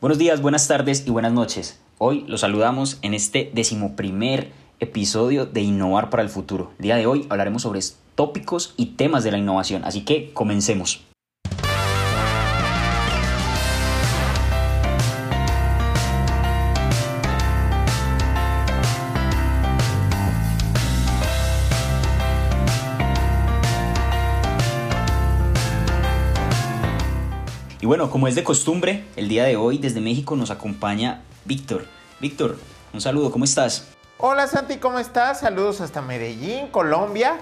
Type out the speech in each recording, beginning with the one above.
Buenos días, buenas tardes y buenas noches. Hoy los saludamos en este decimoprimer episodio de Innovar para el Futuro. El día de hoy hablaremos sobre tópicos y temas de la innovación, así que comencemos. Bueno, como es de costumbre, el día de hoy desde México nos acompaña Víctor. Víctor, un saludo, ¿cómo estás? Hola Santi, ¿cómo estás? Saludos hasta Medellín, Colombia.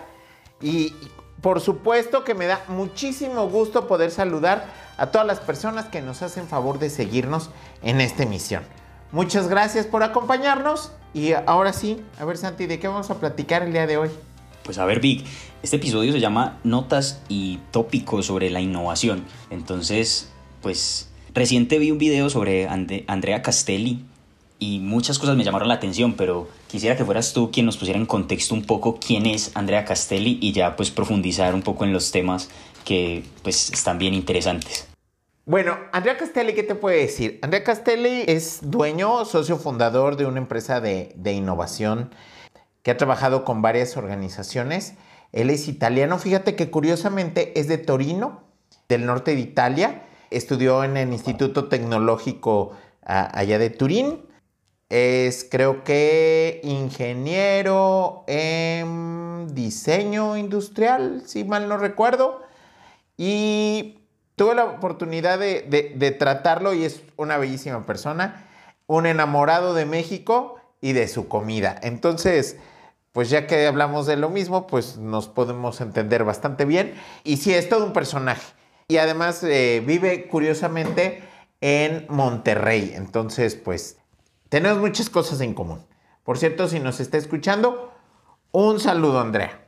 Y por supuesto que me da muchísimo gusto poder saludar a todas las personas que nos hacen favor de seguirnos en esta emisión. Muchas gracias por acompañarnos y ahora sí, a ver Santi, ¿de qué vamos a platicar el día de hoy? Pues a ver, Vic, este episodio se llama Notas y tópicos sobre la innovación. Entonces, pues reciente vi un video sobre Andrea Castelli y muchas cosas me llamaron la atención, pero quisiera que fueras tú quien nos pusiera en contexto un poco quién es Andrea Castelli y ya pues profundizar un poco en los temas que pues están bien interesantes. Bueno, Andrea Castelli, ¿qué te puede decir? Andrea Castelli es dueño, socio fundador de una empresa de, de innovación que ha trabajado con varias organizaciones. Él es italiano, fíjate que curiosamente es de Torino, del norte de Italia. Estudió en el Instituto Tecnológico allá de Turín. Es creo que ingeniero en diseño industrial, si mal no recuerdo. Y tuve la oportunidad de, de tratarlo y es una bellísima persona, un enamorado de México y de su comida. Entonces, pues ya que hablamos de lo mismo, pues nos podemos entender bastante bien. Y sí, es todo un personaje. Y además eh, vive curiosamente en Monterrey. Entonces, pues tenemos muchas cosas en común. Por cierto, si nos está escuchando, un saludo, Andrea.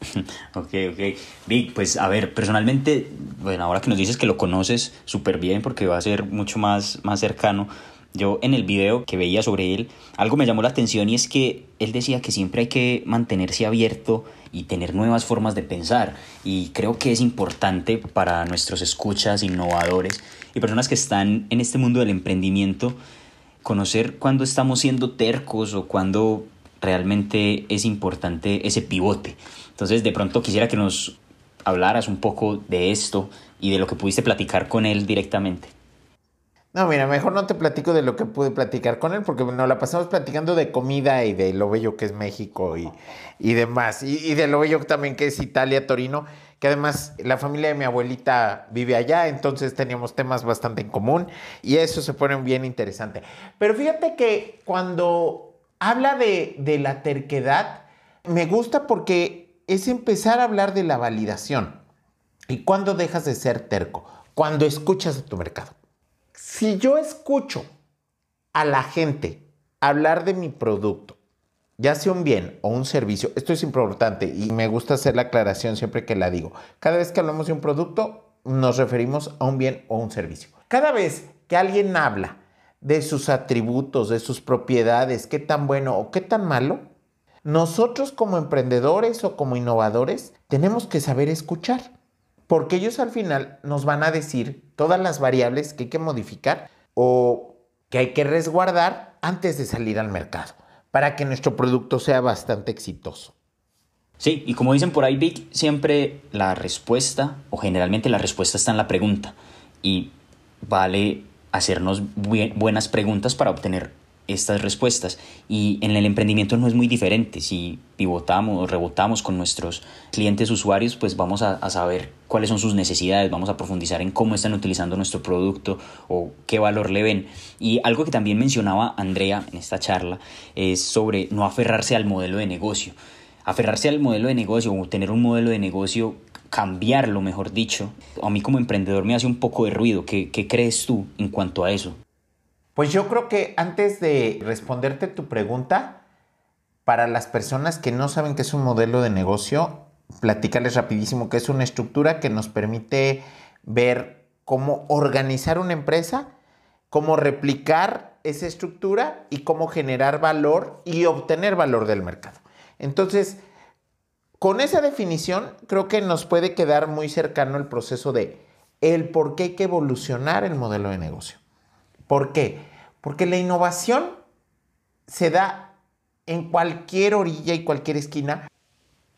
Ok, ok. Vic, pues a ver, personalmente, bueno, ahora que nos dices que lo conoces súper bien porque va a ser mucho más, más cercano, yo en el video que veía sobre él, algo me llamó la atención y es que él decía que siempre hay que mantenerse abierto y tener nuevas formas de pensar. Y creo que es importante para nuestros escuchas, innovadores y personas que están en este mundo del emprendimiento, conocer cuándo estamos siendo tercos o cuándo realmente es importante ese pivote. Entonces de pronto quisiera que nos hablaras un poco de esto y de lo que pudiste platicar con él directamente. No, mira, mejor no te platico de lo que pude platicar con él, porque nos la pasamos platicando de comida y de lo bello que es México y, y demás. Y, de lo bello también que es Italia, Torino, que además la familia de mi abuelita vive allá, entonces teníamos temas bastante en común y eso se pone bien interesante. Pero fíjate que cuando habla de, de la terquedad, me gusta porque es empezar a hablar de la validación. ¿Y cuándo dejas de ser terco? Cuando escuchas a tu mercado. Si yo escucho a la gente hablar de mi producto, ya sea un bien o un servicio, esto es importante y me gusta hacer la aclaración siempre que la digo. Cada vez que hablamos de un producto, nos referimos a un bien o un servicio. Cada vez que alguien habla de sus atributos, de sus propiedades, qué tan bueno o qué tan malo, nosotros como emprendedores o como innovadores tenemos que saber escuchar porque ellos al final nos van a decir todas las variables que hay que modificar o que hay que resguardar antes de salir al mercado para que nuestro producto sea bastante exitoso. Sí, y como dicen por ahí, Vic, siempre la respuesta, o generalmente la respuesta está en la pregunta, y vale hacernos buenas preguntas para obtener estas respuestas. Y en el emprendimiento no es muy diferente. Si pivotamos o rebotamos con nuestros clientes usuarios, pues vamos a, saber cuáles son sus necesidades, vamos a profundizar en cómo están utilizando nuestro producto o qué valor le ven. Y algo que también mencionaba Andrea en esta charla es sobre no aferrarse al modelo de negocio. Aferrarse al modelo de negocio o tener un modelo de negocio cambiarlo, mejor dicho, a mí como emprendedor me hace un poco de ruido. ¿Qué, qué crees tú en cuanto a eso? Pues yo creo que antes de responderte tu pregunta, para las personas que no saben qué es un modelo de negocio, platicarles rapidísimo que es una estructura que nos permite ver cómo organizar una empresa, cómo replicar esa estructura y cómo generar valor y obtener valor del mercado. Entonces, con esa definición, creo que nos puede quedar muy cercano el proceso de el por qué hay que evolucionar el modelo de negocio. ¿Por qué? Porque la innovación se da en cualquier orilla y cualquier esquina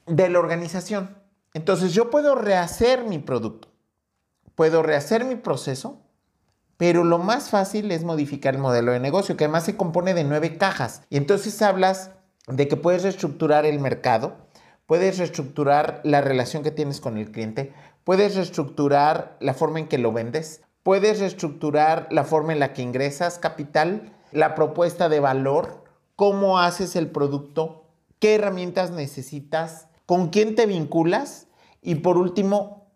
de la organización. Entonces yo puedo rehacer mi producto, puedo rehacer mi proceso, pero lo más fácil es modificar el modelo de negocio, que además se compone de nueve cajas. Y entonces hablas de que puedes reestructurar el mercado, puedes reestructurar la relación que tienes con el cliente, puedes reestructurar la forma en que lo vendes, puedes reestructurar la forma en la que ingresas capital, la propuesta de valor, cómo haces el producto, qué herramientas necesitas, con quién te vinculas y por último,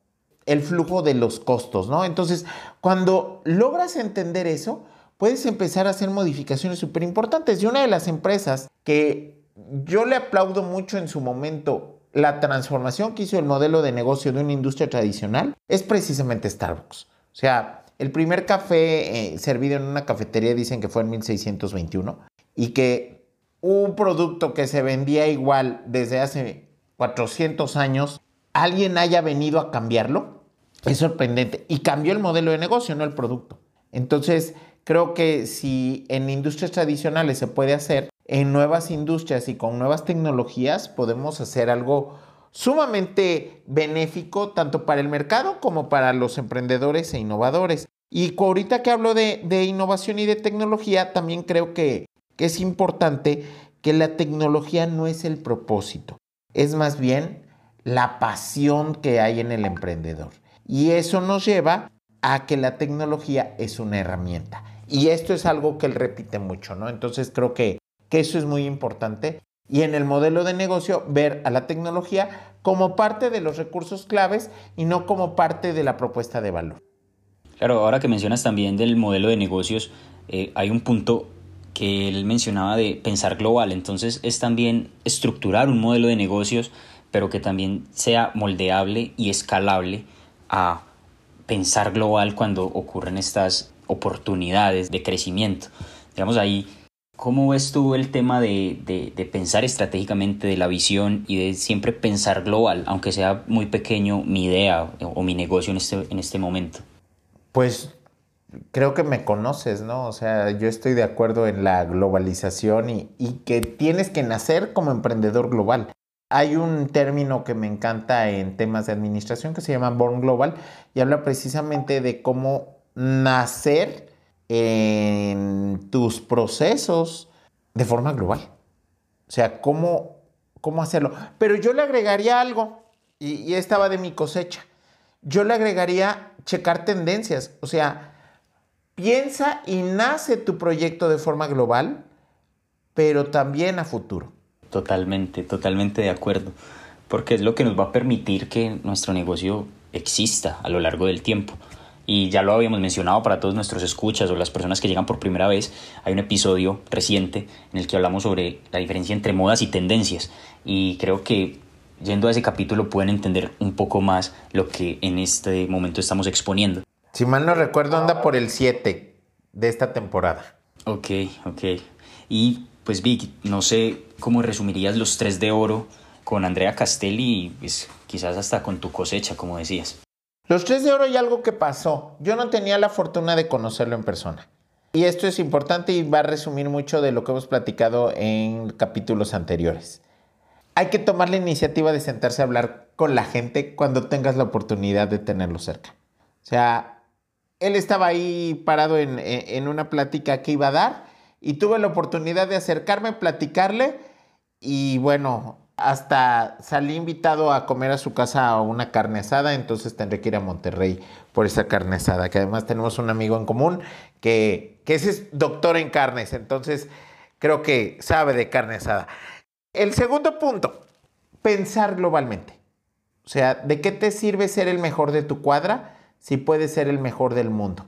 el flujo de los costos, ¿no? Entonces, cuando logras entender eso, puedes empezar a hacer modificaciones súper importantes. Y una de las empresas que yo le aplaudo mucho en su momento la transformación que hizo el modelo de negocio de una industria tradicional es precisamente Starbucks. O sea, el primer café eh, servido en una cafetería dicen que fue en 1621 y que un producto que se vendía igual desde hace 400 años alguien haya venido a cambiarlo, es sorprendente. Y cambió el modelo de negocio, no el producto. Entonces, creo que si en industrias tradicionales se puede hacer, en nuevas industrias y con nuevas tecnologías podemos hacer algo sumamente benéfico tanto para el mercado como para los emprendedores e innovadores. Y ahorita que hablo de, innovación y de tecnología, también creo que es importante que la tecnología no es el propósito, es más bien la pasión que hay en el emprendedor. Y eso nos lleva a que la tecnología es una herramienta. Y esto es algo que él repite mucho, ¿no? Entonces creo que, eso es muy importante. Y en el modelo de negocio, ver a la tecnología como parte de los recursos claves y no como parte de la propuesta de valor. Claro, ahora que mencionas también del modelo de negocios, eh, hay un punto que él mencionaba de pensar global. Entonces es también estructurar un modelo de negocios pero que también sea moldeable y escalable a pensar global cuando ocurren estas oportunidades de crecimiento. Digamos ahí, ¿cómo ves tú el tema de, pensar estratégicamente, de la visión y de siempre pensar global, aunque sea muy pequeño mi idea o mi negocio en este, en este momento? Pues creo que me conoces, ¿no? O sea, yo estoy de acuerdo en la globalización y, y que tienes que nacer como emprendedor global. Hay un término que me encanta en temas de administración que se llama Born Global y habla precisamente de cómo nacer en tus procesos de forma global. O sea, cómo, cómo hacerlo. Pero yo le agregaría algo, y, y estaba de mi cosecha. Yo le agregaría checar tendencias. O sea, piensa y nace tu proyecto de forma global, pero también a futuro. Totalmente, totalmente de acuerdo, porque es lo que nos va a permitir que nuestro negocio exista a lo largo del tiempo. Y ya lo habíamos mencionado para todos nuestros escuchas o las personas que llegan por primera vez, hay un episodio reciente en el que hablamos sobre la diferencia entre modas y tendencias. Y creo que yendo a ese capítulo pueden entender un poco más lo que en este momento estamos exponiendo. Si mal no recuerdo, anda por el 7 de esta temporada. Ok, ok. Y pues Vic, no sé cómo resumirías los tres de oro con Andrea Castelli y pues, quizás hasta con tu cosecha, como decías. Los tres de oro y algo que pasó. Yo no tenía la fortuna de conocerlo en persona. Y esto es importante y va a resumir mucho de lo que hemos platicado en capítulos anteriores. Hay que tomar la iniciativa de sentarse a hablar con la gente cuando tengas la oportunidad de tenerlo cerca. O sea, él estaba ahí parado en, en una plática que iba a dar y tuve la oportunidad de acercarme, platicarle y bueno, hasta salí invitado a comer a su casa una carne asada, entonces tendré que ir a Monterrey por esa carne asada, que además tenemos un amigo en común que, es doctor en carnes, entonces creo que sabe de carne asada. El segundo punto, pensar globalmente. O sea, ¿de qué te sirve ser el mejor de tu cuadra si puedes ser el mejor del mundo?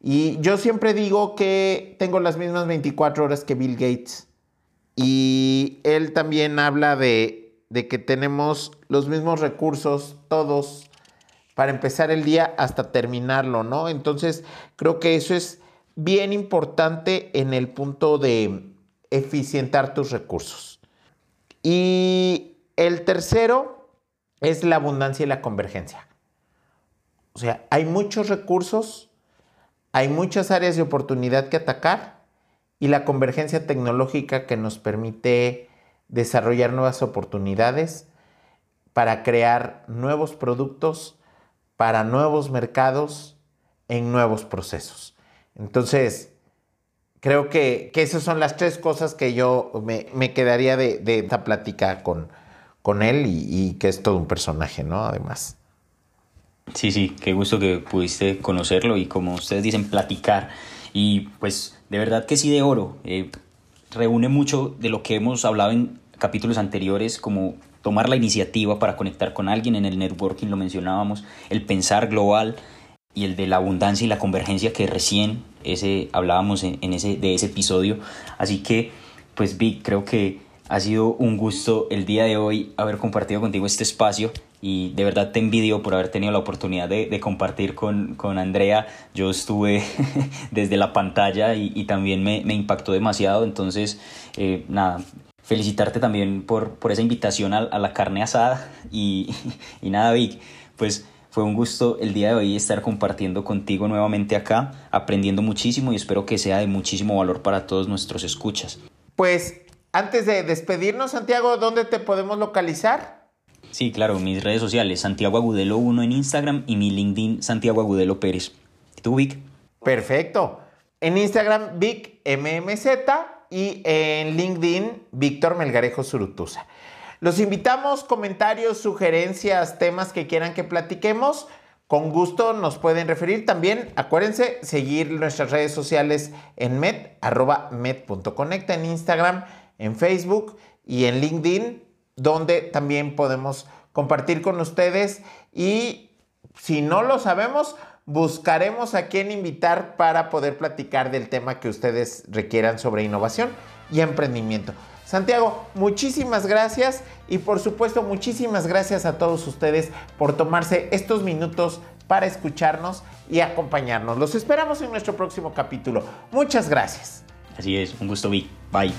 Y yo siempre digo que tengo las mismas 24 horas que Bill Gates. Y él también habla de, que tenemos los mismos recursos todos para empezar el día hasta terminarlo, ¿no? Entonces, creo que eso es bien importante en el punto de eficientar tus recursos. Y el tercero es la abundancia y la convergencia. O sea, hay muchos recursos, hay muchas áreas de oportunidad que atacar y la convergencia tecnológica que nos permite desarrollar nuevas oportunidades para crear nuevos productos para nuevos mercados en nuevos procesos. Entonces, creo que, esas son las tres cosas que yo me, quedaría de, esta plática con, con él y, y, que es todo un personaje, ¿no? Además. Sí, sí, qué gusto que pudiste conocerlo y como ustedes dicen, platicar. Y pues de verdad que sí de oro. Eh, reúne mucho de lo que hemos hablado en capítulos anteriores, como tomar la iniciativa para conectar con alguien, en el networking lo mencionábamos, el pensar global y el de la abundancia y la convergencia que recién ese, hablábamos en, ese, de ese episodio. Así que, pues Vic, creo que ha sido un gusto el día de hoy haber compartido contigo este espacio y de verdad te envidio por haber tenido la oportunidad de, compartir con, con, Andrea. Yo estuve desde la pantalla y, también me, me, impactó demasiado, entonces eh, nada, felicitarte también por, por esa invitación a, la carne asada y, y, nada, Vic, pues fue un gusto el día de hoy estar compartiendo contigo nuevamente acá, aprendiendo muchísimo y espero que sea de muchísimo valor para todos nuestros escuchas. Pues antes de despedirnos, Santiago, ¿dónde te podemos localizar? Sí, claro, mis redes sociales, Santiago Agudelo 1 en Instagram y mi LinkedIn, Santiago Agudelo Pérez. ¿Y tú, Vic? Perfecto. En Instagram, Vic MMZ y en LinkedIn Víctor Melgarejo Surutusa. Los invitamos, comentarios, sugerencias, temas que quieran que platiquemos. Con gusto nos pueden referir. También acuérdense seguir nuestras redes sociales en med, arroba med.conecta en Instagram, en Facebook y en LinkedIn, donde también podemos compartir con ustedes. Y si no lo sabemos, buscaremos a quién invitar para poder platicar del tema que ustedes requieran sobre innovación y emprendimiento. Santiago, muchísimas gracias y por supuesto muchísimas gracias a todos ustedes por tomarse estos minutos para escucharnos y acompañarnos. Los esperamos en nuestro próximo capítulo. Muchas gracias. Así es, un gusto. Bye.